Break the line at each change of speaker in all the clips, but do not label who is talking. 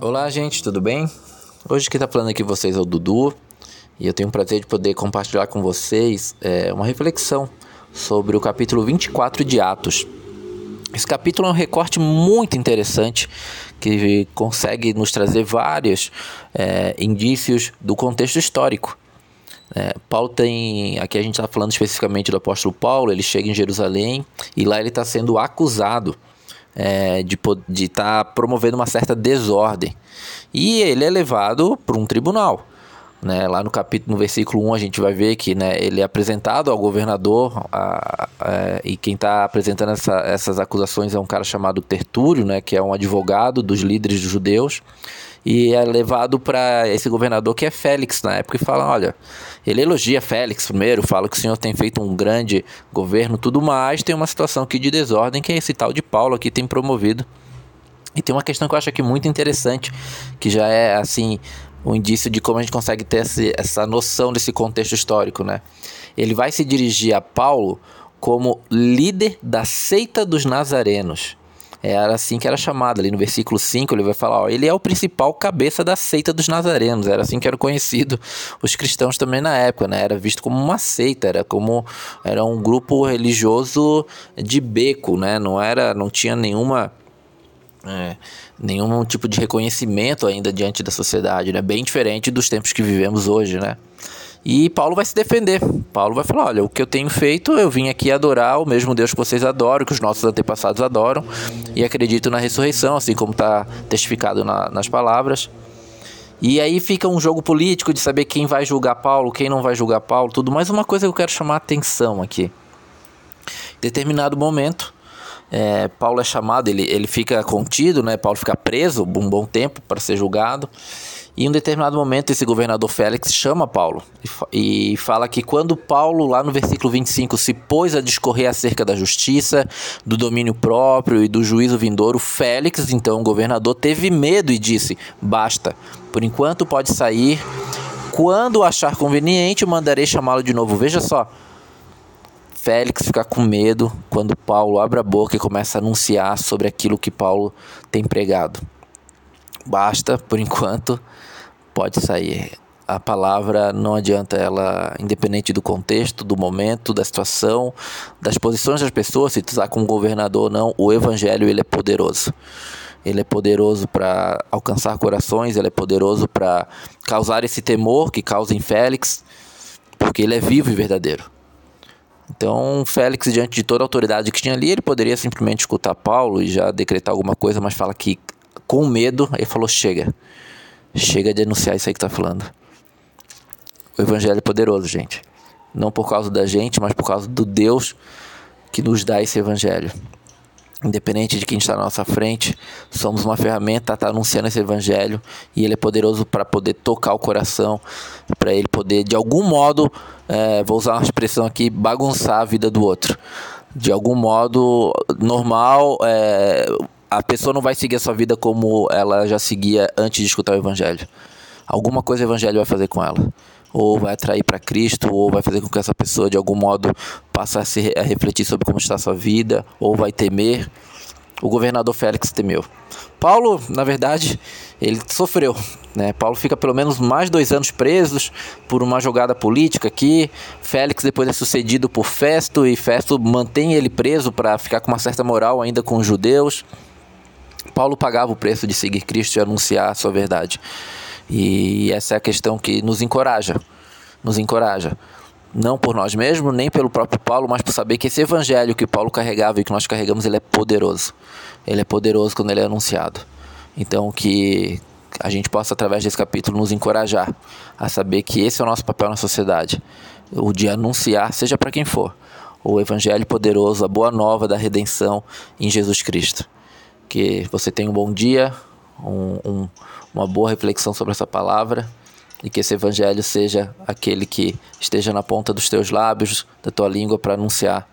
Olá, gente, tudo bem? Hoje quem está falando aqui vocês é o Dudu e eu tenho o prazer de poder compartilhar com vocês é, uma reflexão sobre o capítulo 24 de Atos. Esse capítulo é um recorte muito interessante que consegue nos trazer vários é, indícios do contexto histórico. É, Paulo tem. Aqui a gente está falando especificamente do apóstolo Paulo. Ele chega em Jerusalém e lá ele está sendo acusado é, de estar tá promovendo uma certa desordem. E ele é levado para um tribunal. Né, lá no capítulo, no versículo 1, a gente vai ver que né, ele é apresentado ao governador, a, a, e quem está apresentando essa, essas acusações é um cara chamado Tertúlio, né, que é um advogado dos líderes judeus e é levado para esse governador que é Félix na época e fala: olha, ele elogia Félix primeiro, fala que o senhor tem feito um grande governo, tudo mais. Tem uma situação aqui de desordem que é esse tal de Paulo aqui tem promovido. E tem uma questão que eu acho aqui muito interessante, que já é assim um indício de como a gente consegue ter esse, essa noção desse contexto histórico, né? Ele vai se dirigir a Paulo como líder da seita dos nazarenos. Era assim que era chamado. Ali no versículo 5 ele vai falar: ó, ele é o principal cabeça da seita dos nazarenos. Era assim que era conhecido os cristãos também na época, né? Era visto como uma seita, era como era um grupo religioso de beco, né? Não era, não tinha nenhuma é, nenhum tipo de reconhecimento ainda diante da sociedade, né? Bem diferente dos tempos que vivemos hoje, né? E Paulo vai se defender. Paulo vai falar: olha, o que eu tenho feito, eu vim aqui adorar o mesmo Deus que vocês adoram, que os nossos antepassados adoram, e acredito na ressurreição, assim como está testificado na, nas palavras. E aí fica um jogo político de saber quem vai julgar Paulo, quem não vai julgar Paulo, tudo. Mas uma coisa que eu quero chamar a atenção aqui. Em determinado momento, é, Paulo é chamado, ele, ele fica contido, né? Paulo fica preso um bom tempo para ser julgado. E em um determinado momento, esse governador Félix chama Paulo e, fala que quando Paulo, lá no versículo 25, se pôs a discorrer acerca da justiça, do domínio próprio e do juízo vindouro, Félix, então o governador, teve medo e disse: Basta, por enquanto pode sair. Quando achar conveniente, mandarei chamá-lo de novo. Veja só. Félix fica com medo quando Paulo abre a boca e começa a anunciar sobre aquilo que Paulo tem pregado. Basta, por enquanto, pode sair. A palavra não adianta ela, independente do contexto, do momento, da situação, das posições das pessoas, se tu está como governador ou não, o evangelho ele é poderoso. Ele é poderoso para alcançar corações, ele é poderoso para causar esse temor que causa em Félix, porque ele é vivo e verdadeiro. Então, Félix, diante de toda a autoridade que tinha ali, ele poderia simplesmente escutar Paulo e já decretar alguma coisa, mas fala que com medo, ele falou: chega. Chega de denunciar isso aí que tá falando. O evangelho é poderoso, gente. Não por causa da gente, mas por causa do Deus que nos dá esse evangelho. Independente de quem está na nossa frente, somos uma ferramenta, está anunciando esse evangelho e ele é poderoso para poder tocar o coração, para ele poder, de algum modo, é, vou usar uma expressão aqui, bagunçar a vida do outro. De algum modo normal, é, a pessoa não vai seguir a sua vida como ela já seguia antes de escutar o evangelho. Alguma coisa o evangelho vai fazer com ela. Ou vai atrair para Cristo, ou vai fazer com que essa pessoa de algum modo passe a, se, a refletir sobre como está a sua vida, ou vai temer. O governador Félix temeu. Paulo, na verdade, ele sofreu. Né? Paulo fica pelo menos mais dois anos presos por uma jogada política aqui. Félix depois é sucedido por Festo e Festo mantém ele preso para ficar com uma certa moral ainda com os judeus. Paulo pagava o preço de seguir Cristo e anunciar a sua verdade. E essa é a questão que nos encoraja, nos encoraja. Não por nós mesmos, nem pelo próprio Paulo, mas por saber que esse evangelho que Paulo carregava e que nós carregamos, ele é poderoso. Ele é poderoso quando ele é anunciado. Então que a gente possa através desse capítulo nos encorajar a saber que esse é o nosso papel na sociedade, o de anunciar, seja para quem for, o evangelho poderoso, a boa nova da redenção em Jesus Cristo. Que você tenha um bom dia, um, um, uma boa reflexão sobre essa palavra e que esse evangelho seja aquele que esteja na ponta dos teus lábios, da tua língua para anunciar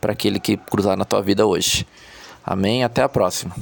para aquele que cruzar na tua vida hoje. Amém. Até a próxima.